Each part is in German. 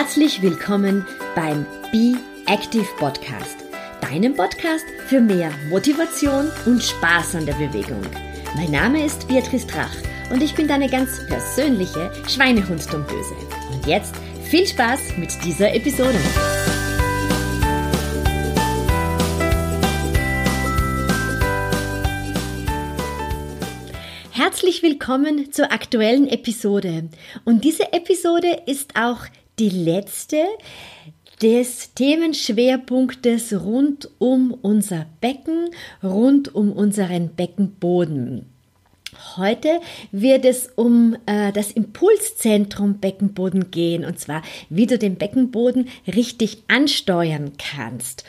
Herzlich willkommen beim Be Active Podcast, deinem Podcast für mehr Motivation und Spaß an der Bewegung. Mein Name ist Beatrice Drach und ich bin deine ganz persönliche Schweinehund-Dumböse. Und jetzt viel Spaß mit dieser Episode. Herzlich willkommen zur aktuellen Episode. Und diese Episode ist auch die letzte des Themenschwerpunktes rund um unser Becken, rund um unseren Beckenboden. Heute wird es um äh, das Impulszentrum Beckenboden gehen und zwar, wie du den Beckenboden richtig ansteuern kannst.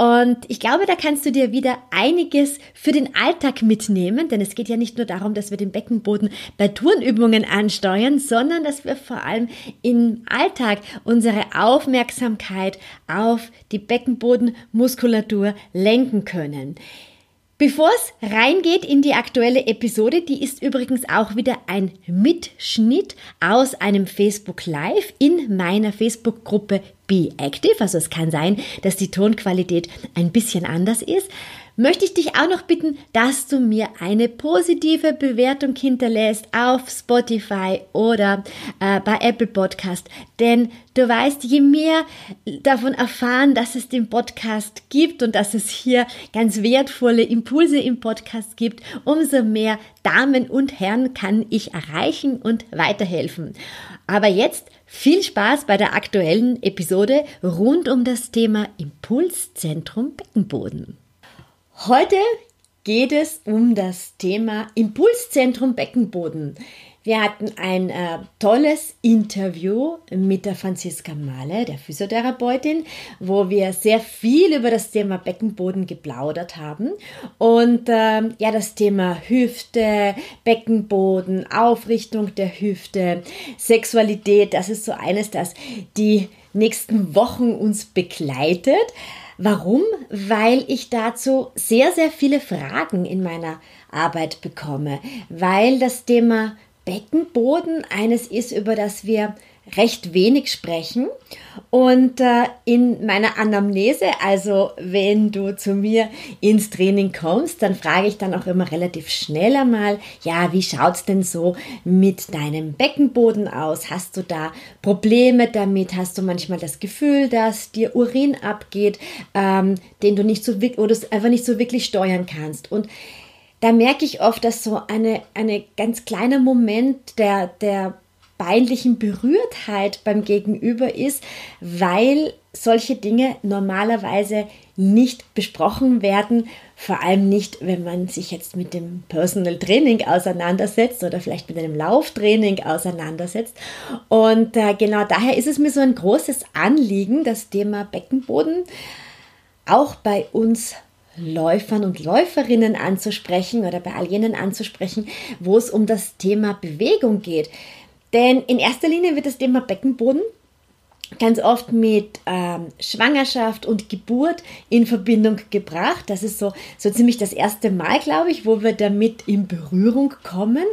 Und ich glaube, da kannst du dir wieder einiges für den Alltag mitnehmen, denn es geht ja nicht nur darum, dass wir den Beckenboden bei Turnübungen ansteuern, sondern dass wir vor allem im Alltag unsere Aufmerksamkeit auf die Beckenbodenmuskulatur lenken können. Bevor es reingeht in die aktuelle Episode, die ist übrigens auch wieder ein Mitschnitt aus einem Facebook Live in meiner Facebook-Gruppe Be Active. Also es kann sein, dass die Tonqualität ein bisschen anders ist möchte ich dich auch noch bitten, dass du mir eine positive Bewertung hinterlässt auf Spotify oder äh, bei Apple Podcast. Denn du weißt, je mehr davon erfahren, dass es den Podcast gibt und dass es hier ganz wertvolle Impulse im Podcast gibt, umso mehr Damen und Herren kann ich erreichen und weiterhelfen. Aber jetzt viel Spaß bei der aktuellen Episode rund um das Thema Impulszentrum Beckenboden. Heute geht es um das Thema Impulszentrum Beckenboden. Wir hatten ein äh, tolles Interview mit der Franziska Mahle, der Physiotherapeutin, wo wir sehr viel über das Thema Beckenboden geplaudert haben. Und äh, ja, das Thema Hüfte, Beckenboden, Aufrichtung der Hüfte, Sexualität, das ist so eines, das die nächsten Wochen uns begleitet. Warum? Weil ich dazu sehr, sehr viele Fragen in meiner Arbeit bekomme, weil das Thema Beckenboden eines ist, über das wir recht wenig sprechen. Und äh, in meiner Anamnese, also wenn du zu mir ins Training kommst, dann frage ich dann auch immer relativ schnell einmal, ja, wie schaut es denn so mit deinem Beckenboden aus? Hast du da Probleme damit? Hast du manchmal das Gefühl, dass dir Urin abgeht, ähm, den du nicht so oder einfach nicht so wirklich steuern kannst? Und da merke ich oft, dass so eine, eine ganz kleiner Moment der, der peinlichen Berührtheit beim Gegenüber ist, weil solche Dinge normalerweise nicht besprochen werden, vor allem nicht, wenn man sich jetzt mit dem Personal Training auseinandersetzt oder vielleicht mit einem Lauftraining auseinandersetzt. Und äh, genau daher ist es mir so ein großes Anliegen, das Thema Beckenboden auch bei uns Läufern und Läuferinnen anzusprechen oder bei all jenen anzusprechen, wo es um das Thema Bewegung geht. Denn in erster Linie wird das Thema Beckenboden ganz oft mit ähm, Schwangerschaft und Geburt in Verbindung gebracht. Das ist so, so ziemlich das erste Mal, glaube ich, wo wir damit in Berührung kommen.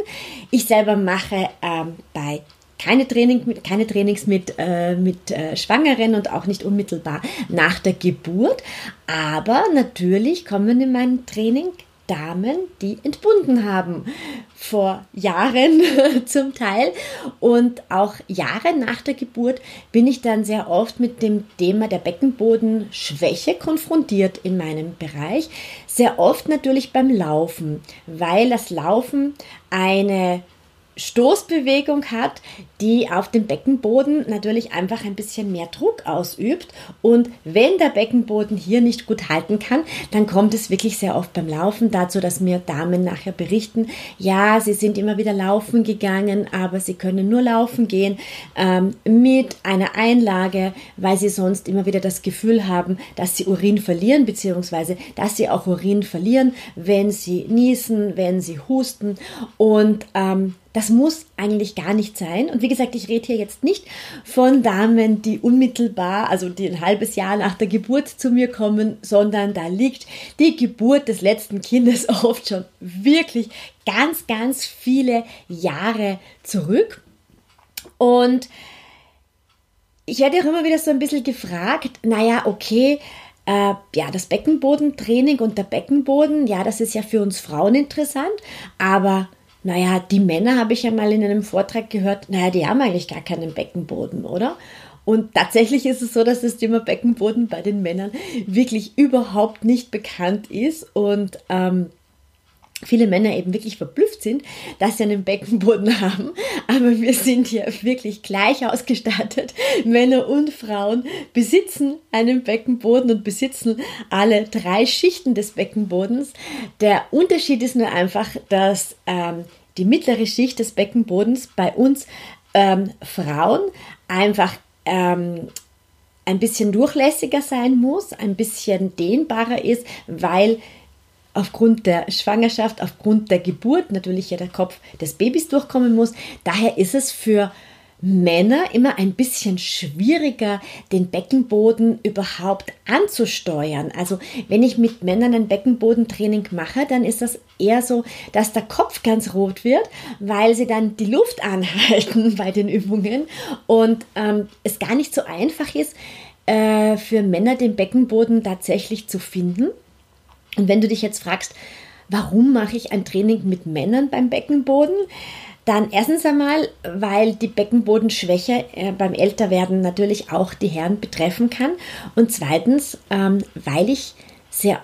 Ich selber mache ähm, bei keine, Training, keine Trainings mit, äh, mit äh, Schwangeren und auch nicht unmittelbar nach der Geburt. Aber natürlich kommen in meinem Training Damen, die entbunden haben. Vor Jahren zum Teil. Und auch Jahre nach der Geburt bin ich dann sehr oft mit dem Thema der Beckenbodenschwäche konfrontiert in meinem Bereich. Sehr oft natürlich beim Laufen, weil das Laufen eine Stoßbewegung hat, die auf dem Beckenboden natürlich einfach ein bisschen mehr Druck ausübt. Und wenn der Beckenboden hier nicht gut halten kann, dann kommt es wirklich sehr oft beim Laufen dazu, dass mir Damen nachher berichten, ja, sie sind immer wieder laufen gegangen, aber sie können nur laufen gehen ähm, mit einer Einlage, weil sie sonst immer wieder das Gefühl haben, dass sie Urin verlieren, beziehungsweise dass sie auch Urin verlieren, wenn sie niesen, wenn sie husten. Und ähm, das muss eigentlich gar nicht sein. Und wie gesagt, ich rede hier jetzt nicht von Damen, die unmittelbar, also die ein halbes Jahr nach der Geburt zu mir kommen, sondern da liegt die Geburt des letzten Kindes oft schon wirklich ganz, ganz viele Jahre zurück. Und ich werde auch immer wieder so ein bisschen gefragt, naja, okay, äh, ja, das Beckenbodentraining und der Beckenboden, ja, das ist ja für uns Frauen interessant, aber naja, die Männer habe ich ja mal in einem Vortrag gehört, naja, die haben eigentlich gar keinen Beckenboden, oder? Und tatsächlich ist es so, dass das Thema Beckenboden bei den Männern wirklich überhaupt nicht bekannt ist und ähm, viele Männer eben wirklich verblüfft sind, dass sie einen Beckenboden haben. Aber wir sind hier wirklich gleich ausgestattet. Männer und Frauen besitzen einen Beckenboden und besitzen alle drei Schichten des Beckenbodens. Der Unterschied ist nur einfach, dass ähm, die mittlere Schicht des Beckenbodens bei uns ähm, Frauen einfach ähm, ein bisschen durchlässiger sein muss, ein bisschen dehnbarer ist, weil aufgrund der Schwangerschaft, aufgrund der Geburt natürlich ja der Kopf des Babys durchkommen muss. Daher ist es für Männer immer ein bisschen schwieriger, den Beckenboden überhaupt anzusteuern. Also wenn ich mit Männern ein Beckenbodentraining mache, dann ist das eher so, dass der Kopf ganz rot wird, weil sie dann die Luft anhalten bei den Übungen und ähm, es gar nicht so einfach ist, äh, für Männer den Beckenboden tatsächlich zu finden. Und wenn du dich jetzt fragst, warum mache ich ein Training mit Männern beim Beckenboden? Dann erstens einmal, weil die Beckenbodenschwäche äh, beim Älterwerden natürlich auch die Herren betreffen kann. Und zweitens, ähm, weil ich sehr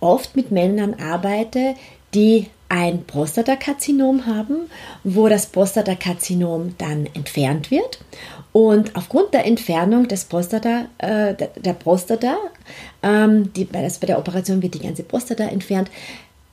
oft mit Männern arbeite, die ein Prostatakarzinom haben, wo das Prostatakarzinom dann entfernt wird. Und aufgrund der Entfernung des Prostata, äh, der, der Prostata, ähm, die, bei, der Operation wird die ganze Prostata entfernt,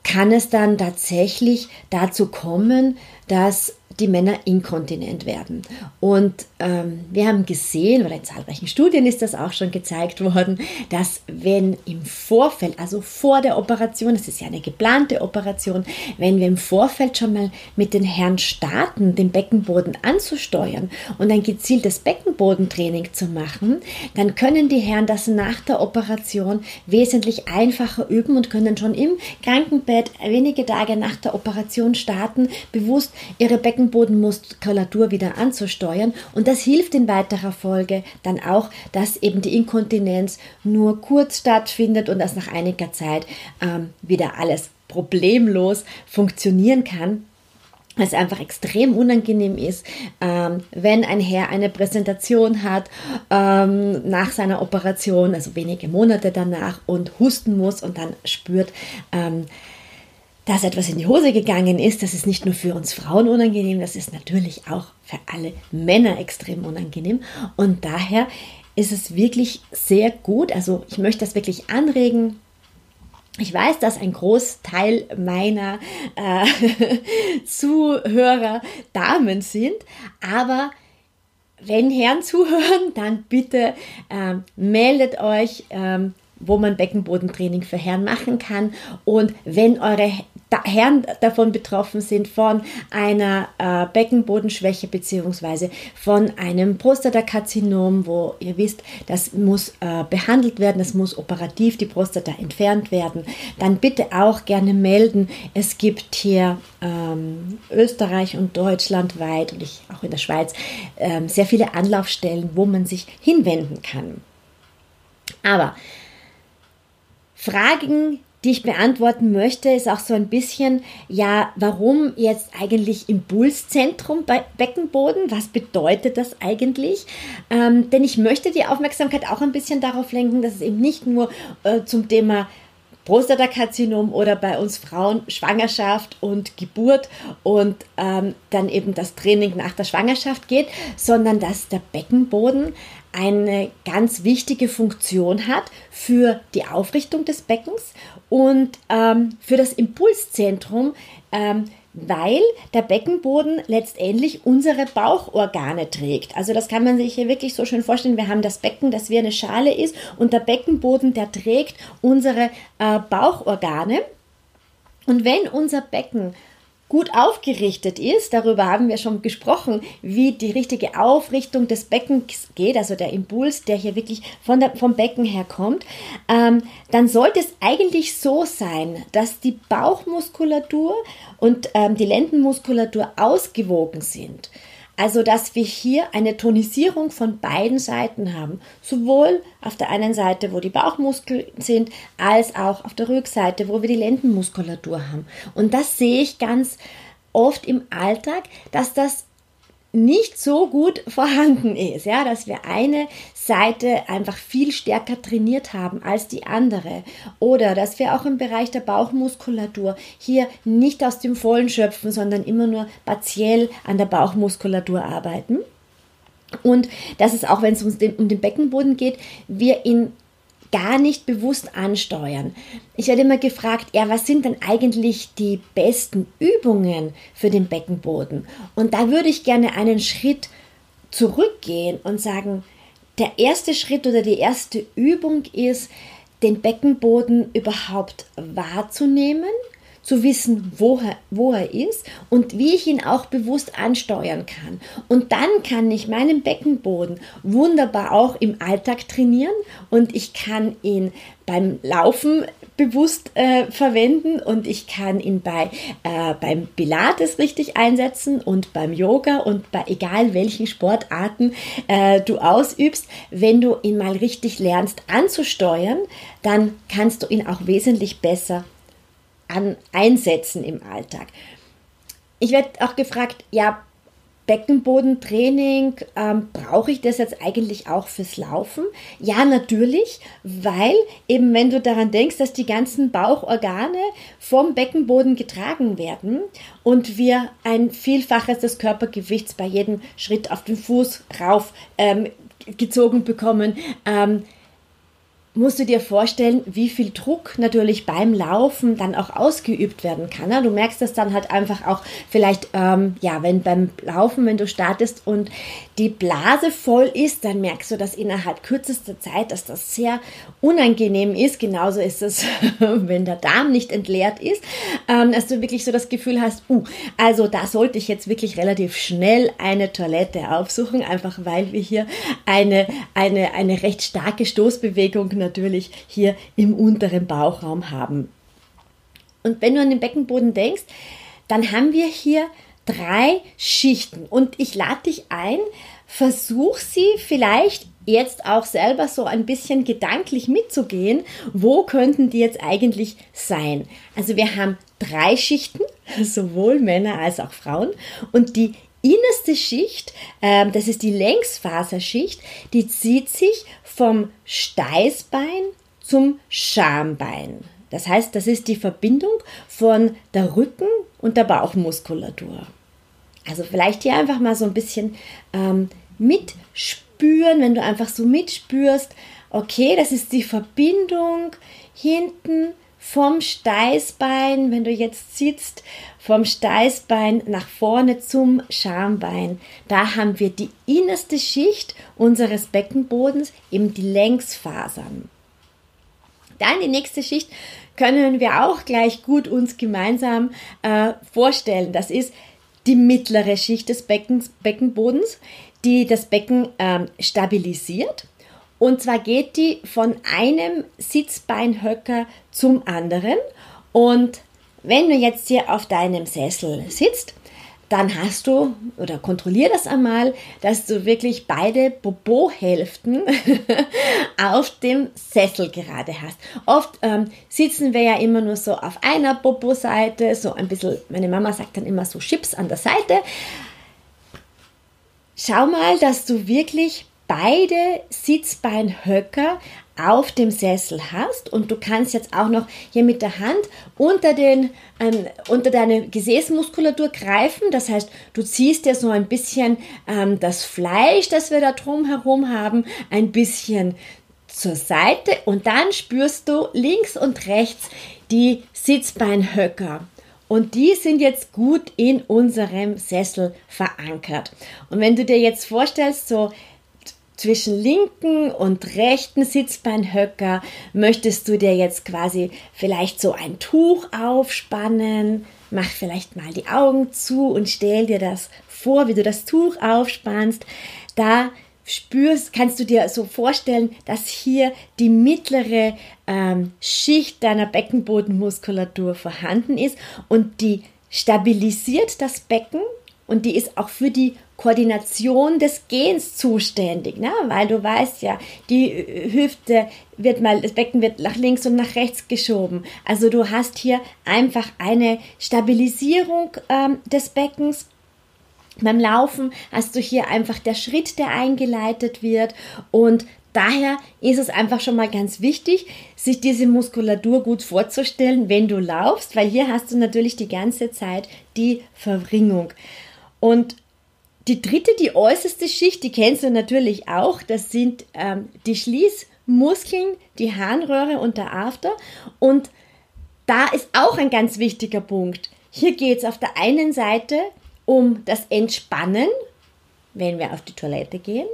kann es dann tatsächlich dazu kommen, dass die Männer inkontinent werden. Und ähm, wir haben gesehen, oder in zahlreichen Studien ist das auch schon gezeigt worden, dass wenn im Vorfeld, also vor der Operation, das ist ja eine geplante Operation, wenn wir im Vorfeld schon mal mit den Herren starten, den Beckenboden anzusteuern und ein gezieltes Beckenbodentraining zu machen, dann können die Herren das nach der Operation wesentlich einfacher üben und können schon im Krankenbett wenige Tage nach der Operation starten, bewusst ihre Beckenboden Beckenbodenmuskulatur wieder anzusteuern. Und das hilft in weiterer Folge dann auch, dass eben die Inkontinenz nur kurz stattfindet und dass nach einiger Zeit ähm, wieder alles problemlos funktionieren kann es einfach extrem unangenehm ist, ähm, wenn ein Herr eine Präsentation hat ähm, nach seiner Operation, also wenige Monate danach und husten muss und dann spürt, ähm, dass etwas in die Hose gegangen ist, das ist nicht nur für uns Frauen unangenehm, das ist natürlich auch für alle Männer extrem unangenehm. Und daher ist es wirklich sehr gut, also ich möchte das wirklich anregen, ich weiß, dass ein Großteil meiner äh, Zuhörer Damen sind, aber wenn Herren zuhören, dann bitte ähm, meldet euch, ähm, wo man Beckenbodentraining für Herren machen kann. Und wenn eure Herren davon betroffen sind, von einer äh, Beckenbodenschwäche bzw. von einem Prostatakarzinom, wo ihr wisst, das muss äh, behandelt werden, das muss operativ die Prostata entfernt werden, dann bitte auch gerne melden. Es gibt hier ähm, Österreich und Deutschland weit und ich auch in der Schweiz ähm, sehr viele Anlaufstellen, wo man sich hinwenden kann. Aber Fragen, die ich beantworten möchte, ist auch so ein bisschen, ja, warum jetzt eigentlich Impulszentrum bei Beckenboden? Was bedeutet das eigentlich? Ähm, denn ich möchte die Aufmerksamkeit auch ein bisschen darauf lenken, dass es eben nicht nur äh, zum Thema Prostatakarzinom oder bei uns Frauen Schwangerschaft und Geburt und ähm, dann eben das Training nach der Schwangerschaft geht, sondern dass der Beckenboden eine ganz wichtige Funktion hat für die Aufrichtung des Beckens und ähm, für das Impulszentrum, ähm, weil der Beckenboden letztendlich unsere Bauchorgane trägt. Also das kann man sich hier wirklich so schön vorstellen. Wir haben das Becken, das wie eine Schale ist und der Beckenboden, der trägt unsere äh, Bauchorgane. Und wenn unser Becken gut aufgerichtet ist, darüber haben wir schon gesprochen, wie die richtige Aufrichtung des Beckens geht, also der Impuls, der hier wirklich von der, vom Becken her kommt, ähm, dann sollte es eigentlich so sein, dass die Bauchmuskulatur und ähm, die Lendenmuskulatur ausgewogen sind. Also, dass wir hier eine Tonisierung von beiden Seiten haben. Sowohl auf der einen Seite, wo die Bauchmuskeln sind, als auch auf der Rückseite, wo wir die Lendenmuskulatur haben. Und das sehe ich ganz oft im Alltag, dass das nicht so gut vorhanden ist, ja, dass wir eine Seite einfach viel stärker trainiert haben als die andere oder dass wir auch im Bereich der Bauchmuskulatur hier nicht aus dem Vollen schöpfen, sondern immer nur partiell an der Bauchmuskulatur arbeiten. Und dass es auch, wenn es um den, um den Beckenboden geht, wir in gar nicht bewusst ansteuern. Ich werde immer gefragt, ja, was sind denn eigentlich die besten Übungen für den Beckenboden? Und da würde ich gerne einen Schritt zurückgehen und sagen, der erste Schritt oder die erste Übung ist, den Beckenboden überhaupt wahrzunehmen zu wissen, wo er, wo er ist und wie ich ihn auch bewusst ansteuern kann. Und dann kann ich meinen Beckenboden wunderbar auch im Alltag trainieren und ich kann ihn beim Laufen bewusst äh, verwenden und ich kann ihn bei, äh, beim Pilates richtig einsetzen und beim Yoga und bei egal welchen Sportarten äh, du ausübst. Wenn du ihn mal richtig lernst anzusteuern, dann kannst du ihn auch wesentlich besser an, einsetzen im Alltag. Ich werde auch gefragt, ja, Beckenbodentraining, ähm, brauche ich das jetzt eigentlich auch fürs Laufen? Ja, natürlich, weil eben wenn du daran denkst, dass die ganzen Bauchorgane vom Beckenboden getragen werden und wir ein Vielfaches des Körpergewichts bei jedem Schritt auf den Fuß rauf ähm, gezogen bekommen, ähm, musst du dir vorstellen, wie viel Druck natürlich beim Laufen dann auch ausgeübt werden kann. Ne? Du merkst das dann halt einfach auch vielleicht, ähm, ja, wenn beim Laufen, wenn du startest und die Blase voll ist, dann merkst du das innerhalb kürzester Zeit, dass das sehr unangenehm ist. Genauso ist es, wenn der Darm nicht entleert ist, ähm, dass du wirklich so das Gefühl hast, uh, also da sollte ich jetzt wirklich relativ schnell eine Toilette aufsuchen, einfach weil wir hier eine, eine, eine recht starke Stoßbewegung natürlich hier im unteren Bauchraum haben. Und wenn du an den Beckenboden denkst, dann haben wir hier drei Schichten. Und ich lade dich ein, versuch sie vielleicht jetzt auch selber so ein bisschen gedanklich mitzugehen, wo könnten die jetzt eigentlich sein. Also wir haben drei Schichten, sowohl Männer als auch Frauen. Und die innerste Schicht, äh, das ist die Längsfaserschicht, die zieht sich vom Steißbein zum Schambein. Das heißt, das ist die Verbindung von der Rücken- und der Bauchmuskulatur. Also vielleicht hier einfach mal so ein bisschen ähm, mitspüren, wenn du einfach so mitspürst, okay, das ist die Verbindung hinten vom Steißbein, wenn du jetzt sitzt, vom Steißbein nach vorne zum Schambein. Da haben wir die innerste Schicht unseres Beckenbodens, eben die Längsfasern. Dann die nächste Schicht können wir auch gleich gut uns gemeinsam äh, vorstellen. Das ist die mittlere Schicht des Beckens, Beckenbodens, die das Becken ähm, stabilisiert. Und zwar geht die von einem Sitzbeinhöcker zum anderen. Und wenn du jetzt hier auf deinem Sessel sitzt, dann hast du, oder kontrollier das einmal, dass du wirklich beide Popo-Hälften auf dem Sessel gerade hast. Oft ähm, sitzen wir ja immer nur so auf einer Popo-Seite, so ein bisschen, meine Mama sagt dann immer so Chips an der Seite. Schau mal, dass du wirklich beide Sitzbeinhöcker auf dem Sessel hast und du kannst jetzt auch noch hier mit der Hand unter, den, ähm, unter deine Gesäßmuskulatur greifen. Das heißt, du ziehst dir so ein bisschen ähm, das Fleisch, das wir da drum herum haben, ein bisschen zur Seite und dann spürst du links und rechts die Sitzbeinhöcker. Und die sind jetzt gut in unserem Sessel verankert. Und wenn du dir jetzt vorstellst, so zwischen linken und rechten Sitzbeinhöcker möchtest du dir jetzt quasi vielleicht so ein Tuch aufspannen. Mach vielleicht mal die Augen zu und stell dir das vor, wie du das Tuch aufspannst. Da spürst, kannst du dir so vorstellen, dass hier die mittlere ähm, Schicht deiner Beckenbodenmuskulatur vorhanden ist und die stabilisiert das Becken und die ist auch für die Koordination des Gens zuständig, ne? weil du weißt ja, die Hüfte wird mal, das Becken wird nach links und nach rechts geschoben. Also du hast hier einfach eine Stabilisierung ähm, des Beckens. Beim Laufen hast du hier einfach der Schritt, der eingeleitet wird und Daher ist es einfach schon mal ganz wichtig, sich diese Muskulatur gut vorzustellen, wenn du laufst, weil hier hast du natürlich die ganze Zeit die Verringung. Und die dritte, die äußerste Schicht, die kennst du natürlich auch, das sind ähm, die Schließmuskeln, die Harnröhre und der After. Und da ist auch ein ganz wichtiger Punkt. Hier geht es auf der einen Seite um das Entspannen, wenn wir auf die Toilette gehen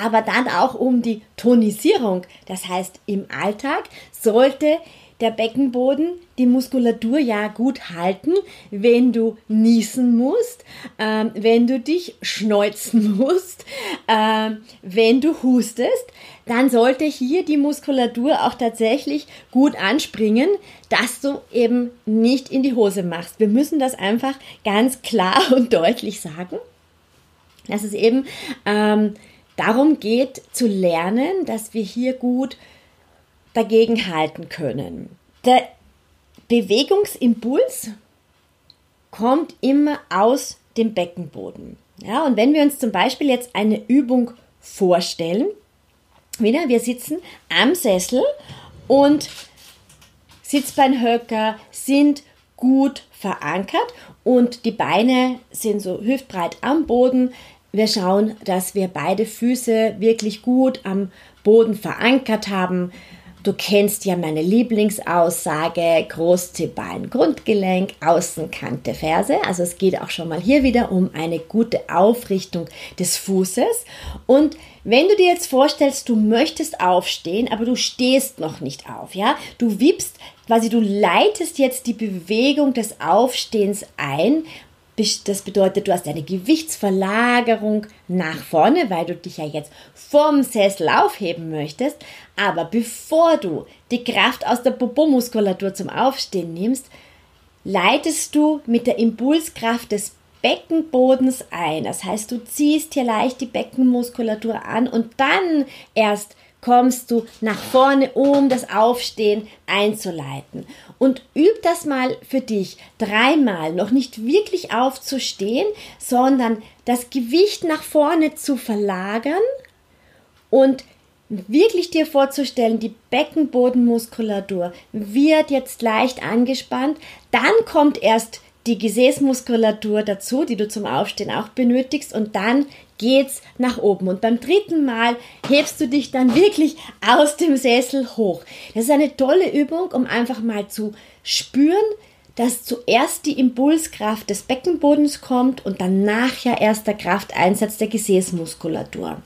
aber dann auch um die Tonisierung. Das heißt, im Alltag sollte der Beckenboden die Muskulatur ja gut halten, wenn du niesen musst, äh, wenn du dich schneuzen musst, äh, wenn du hustest, dann sollte hier die Muskulatur auch tatsächlich gut anspringen, dass du eben nicht in die Hose machst. Wir müssen das einfach ganz klar und deutlich sagen. Das ist eben ähm, darum geht zu lernen, dass wir hier gut dagegen halten können. Der Bewegungsimpuls kommt immer aus dem Beckenboden. Ja, und wenn wir uns zum Beispiel jetzt eine Übung vorstellen, wieder, wir sitzen am Sessel und Sitzbeinhöcker sind gut verankert und die Beine sind so hüftbreit am Boden, wir schauen, dass wir beide Füße wirklich gut am Boden verankert haben. Du kennst ja meine Lieblingsaussage, Großzehbein, Grundgelenk, Außenkante, Ferse. Also es geht auch schon mal hier wieder um eine gute Aufrichtung des Fußes. Und wenn du dir jetzt vorstellst, du möchtest aufstehen, aber du stehst noch nicht auf, ja? Du wippst, quasi du leitest jetzt die Bewegung des Aufstehens ein das bedeutet, du hast eine Gewichtsverlagerung nach vorne, weil du dich ja jetzt vom Sessel aufheben möchtest. Aber bevor du die Kraft aus der Popo-Muskulatur zum Aufstehen nimmst, leitest du mit der Impulskraft des Beckenbodens ein. Das heißt, du ziehst hier leicht die Beckenmuskulatur an und dann erst kommst du nach vorne, um das Aufstehen einzuleiten. Und üb das mal für dich dreimal, noch nicht wirklich aufzustehen, sondern das Gewicht nach vorne zu verlagern und wirklich dir vorzustellen, die Beckenbodenmuskulatur wird jetzt leicht angespannt, dann kommt erst die Gesäßmuskulatur dazu, die du zum Aufstehen auch benötigst und dann geht's nach oben. Und beim dritten Mal hebst du dich dann wirklich aus dem Sessel hoch. Das ist eine tolle Übung, um einfach mal zu spüren, dass zuerst die Impulskraft des Beckenbodens kommt und dann nachher erst der Krafteinsatz der Gesäßmuskulatur.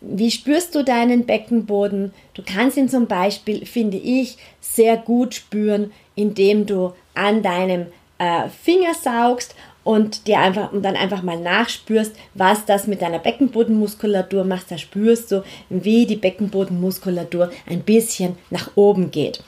Wie spürst du deinen Beckenboden? Du kannst ihn zum Beispiel, finde ich, sehr gut spüren, indem du an deinem äh, Finger saugst und dir einfach und dann einfach mal nachspürst, was das mit deiner Beckenbodenmuskulatur macht. Da spürst du, wie die Beckenbodenmuskulatur ein bisschen nach oben geht.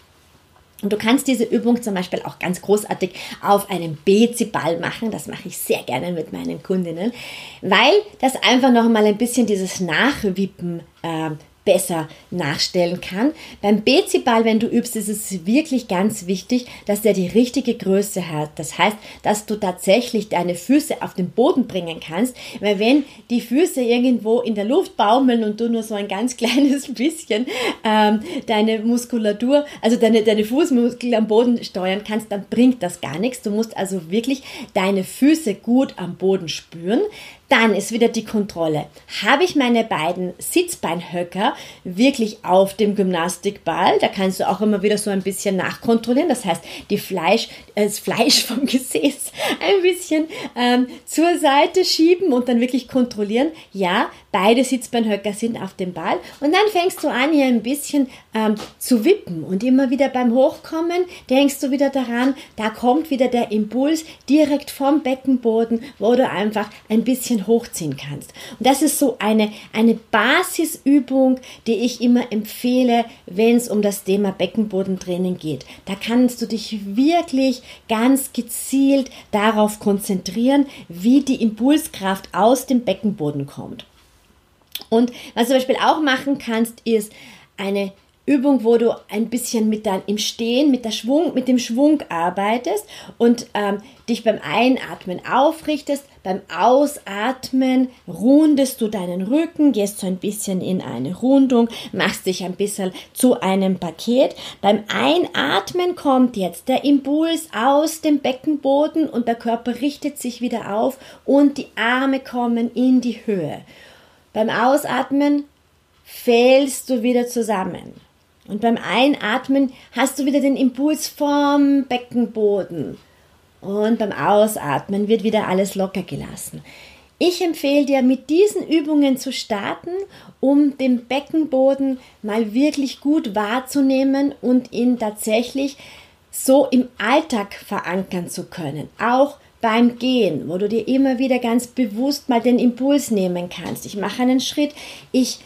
Und du kannst diese Übung zum Beispiel auch ganz großartig auf einem Bezi-Ball machen. Das mache ich sehr gerne mit meinen Kundinnen, weil das einfach noch mal ein bisschen dieses Nachwippen äh, besser nachstellen kann. Beim Beziball, wenn du übst, ist es wirklich ganz wichtig, dass der die richtige Größe hat. Das heißt, dass du tatsächlich deine Füße auf den Boden bringen kannst, weil wenn die Füße irgendwo in der Luft baumeln und du nur so ein ganz kleines bisschen ähm, deine Muskulatur, also deine, deine Fußmuskel am Boden steuern kannst, dann bringt das gar nichts. Du musst also wirklich deine Füße gut am Boden spüren. Dann ist wieder die Kontrolle. Habe ich meine beiden Sitzbeinhöcker wirklich auf dem Gymnastikball? Da kannst du auch immer wieder so ein bisschen nachkontrollieren. Das heißt, die Fleisch, äh, das Fleisch vom Gesäß ein bisschen ähm, zur Seite schieben und dann wirklich kontrollieren. Ja, beide Sitzbeinhöcker sind auf dem Ball und dann fängst du an, hier ein bisschen ähm, zu wippen und immer wieder beim Hochkommen denkst du wieder daran, da kommt wieder der Impuls direkt vom Beckenboden, wo du einfach ein bisschen hochziehen kannst. Und das ist so eine, eine Basisübung, die ich immer empfehle, wenn es um das Thema Beckenbodentraining geht. Da kannst du dich wirklich ganz gezielt darauf konzentrieren, wie die Impulskraft aus dem Beckenboden kommt. Und was du zum Beispiel auch machen kannst, ist eine Übung, wo du ein bisschen mit dein, im Stehen, mit, der Schwung, mit dem Schwung arbeitest und ähm, dich beim Einatmen aufrichtest, beim Ausatmen rundest du deinen Rücken, gehst so ein bisschen in eine Rundung, machst dich ein bisschen zu einem Paket. Beim Einatmen kommt jetzt der Impuls aus dem Beckenboden und der Körper richtet sich wieder auf und die Arme kommen in die Höhe. Beim Ausatmen fällst du wieder zusammen. Und beim Einatmen hast du wieder den Impuls vom Beckenboden. Und beim Ausatmen wird wieder alles locker gelassen. Ich empfehle dir, mit diesen Übungen zu starten, um den Beckenboden mal wirklich gut wahrzunehmen und ihn tatsächlich so im Alltag verankern zu können. Auch beim Gehen, wo du dir immer wieder ganz bewusst mal den Impuls nehmen kannst. Ich mache einen Schritt, ich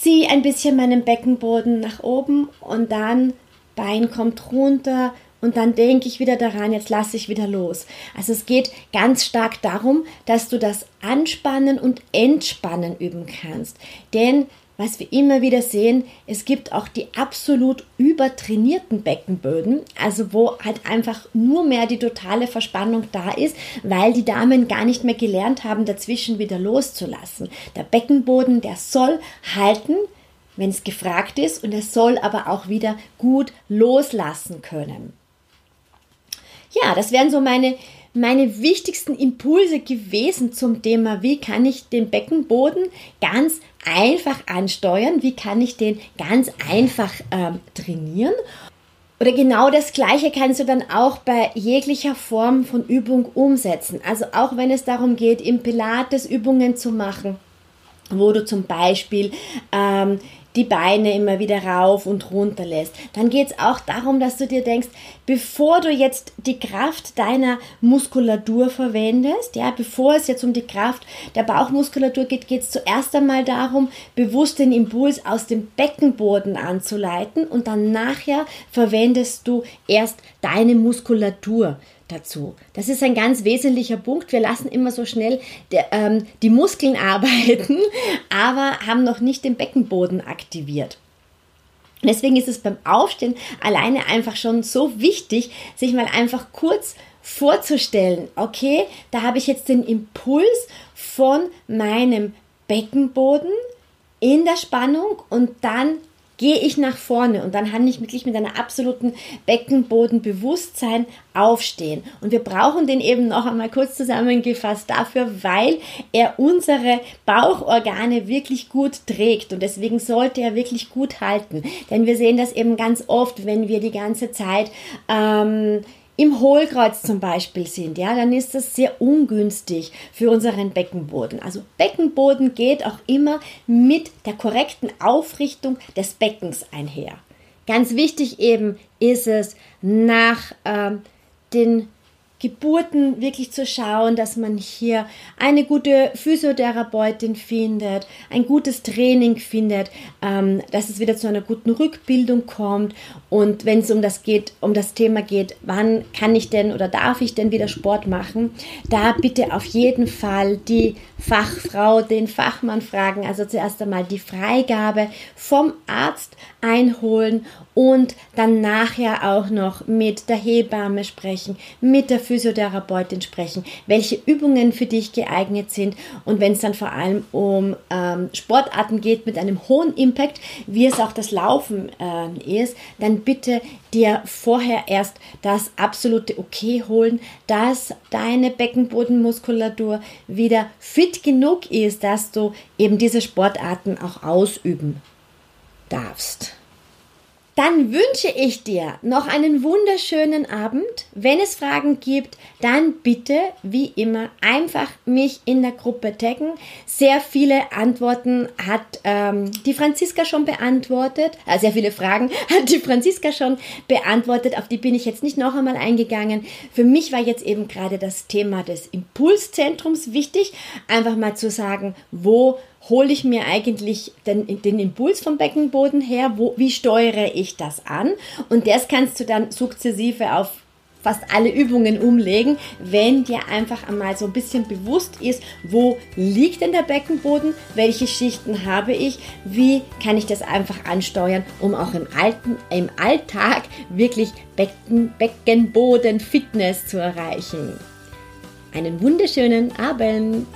ziehe ein bisschen meinen Beckenboden nach oben und dann Bein kommt runter und dann denke ich wieder daran, jetzt lasse ich wieder los. Also es geht ganz stark darum, dass du das Anspannen und Entspannen üben kannst. Denn was wir immer wieder sehen, es gibt auch die absolut übertrainierten Beckenböden, also wo halt einfach nur mehr die totale Verspannung da ist, weil die Damen gar nicht mehr gelernt haben, dazwischen wieder loszulassen. Der Beckenboden, der soll halten, wenn es gefragt ist, und er soll aber auch wieder gut loslassen können. Ja, das wären so meine meine wichtigsten Impulse gewesen zum Thema, wie kann ich den Beckenboden ganz einfach ansteuern, wie kann ich den ganz einfach ähm, trainieren. Oder genau das Gleiche kannst du dann auch bei jeglicher Form von Übung umsetzen. Also auch wenn es darum geht, im Pilates Übungen zu machen, wo du zum Beispiel ähm, die Beine immer wieder rauf und runter lässt. Dann geht es auch darum, dass du dir denkst, bevor du jetzt die Kraft deiner Muskulatur verwendest, ja, bevor es jetzt um die Kraft der Bauchmuskulatur geht, geht es zuerst einmal darum, bewusst den Impuls aus dem Beckenboden anzuleiten und dann nachher verwendest du erst deine Muskulatur dazu. Das ist ein ganz wesentlicher Punkt. Wir lassen immer so schnell der, ähm, die Muskeln arbeiten, aber haben noch nicht den Beckenboden aktiviert. Deswegen ist es beim Aufstehen alleine einfach schon so wichtig, sich mal einfach kurz vorzustellen, okay, da habe ich jetzt den Impuls von meinem Beckenboden in der Spannung und dann gehe ich nach vorne und dann kann ich wirklich mit einer absoluten Beckenbodenbewusstsein aufstehen. Und wir brauchen den eben noch einmal kurz zusammengefasst dafür, weil er unsere Bauchorgane wirklich gut trägt und deswegen sollte er wirklich gut halten. Denn wir sehen das eben ganz oft, wenn wir die ganze Zeit ähm, im Hohlkreuz zum Beispiel sind, ja, dann ist das sehr ungünstig für unseren Beckenboden. Also Beckenboden geht auch immer mit der korrekten Aufrichtung des Beckens einher. Ganz wichtig eben ist es nach ähm, den Geburten wirklich zu schauen, dass man hier eine gute Physiotherapeutin findet, ein gutes Training findet, ähm, dass es wieder zu einer guten Rückbildung kommt. Und wenn es um das geht, um das Thema geht, wann kann ich denn oder darf ich denn wieder Sport machen, da bitte auf jeden Fall die Fachfrau, den Fachmann fragen, also zuerst einmal die Freigabe vom Arzt einholen und dann nachher auch noch mit der Hebamme sprechen, mit der Physiotherapeutin sprechen, welche Übungen für dich geeignet sind und wenn es dann vor allem um ähm, Sportarten geht mit einem hohen Impact, wie es auch das Laufen äh, ist, dann bitte dir vorher erst das absolute Okay holen, dass deine Beckenbodenmuskulatur wieder fit genug ist, dass du eben diese Sportarten auch ausüben darfst. Dann wünsche ich dir noch einen wunderschönen Abend. Wenn es Fragen gibt, dann bitte, wie immer, einfach mich in der Gruppe taggen. Sehr viele Antworten hat ähm, die Franziska schon beantwortet. Äh, sehr viele Fragen hat die Franziska schon beantwortet. Auf die bin ich jetzt nicht noch einmal eingegangen. Für mich war jetzt eben gerade das Thema des Impulszentrums wichtig. Einfach mal zu sagen, wo hole ich mir eigentlich den, den Impuls vom Beckenboden her, wo, wie steuere ich das an? Und das kannst du dann sukzessive auf fast alle Übungen umlegen, wenn dir einfach einmal so ein bisschen bewusst ist, wo liegt denn der Beckenboden, welche Schichten habe ich, wie kann ich das einfach ansteuern, um auch im, Alten, im Alltag wirklich Becken, Beckenboden-Fitness zu erreichen. Einen wunderschönen Abend!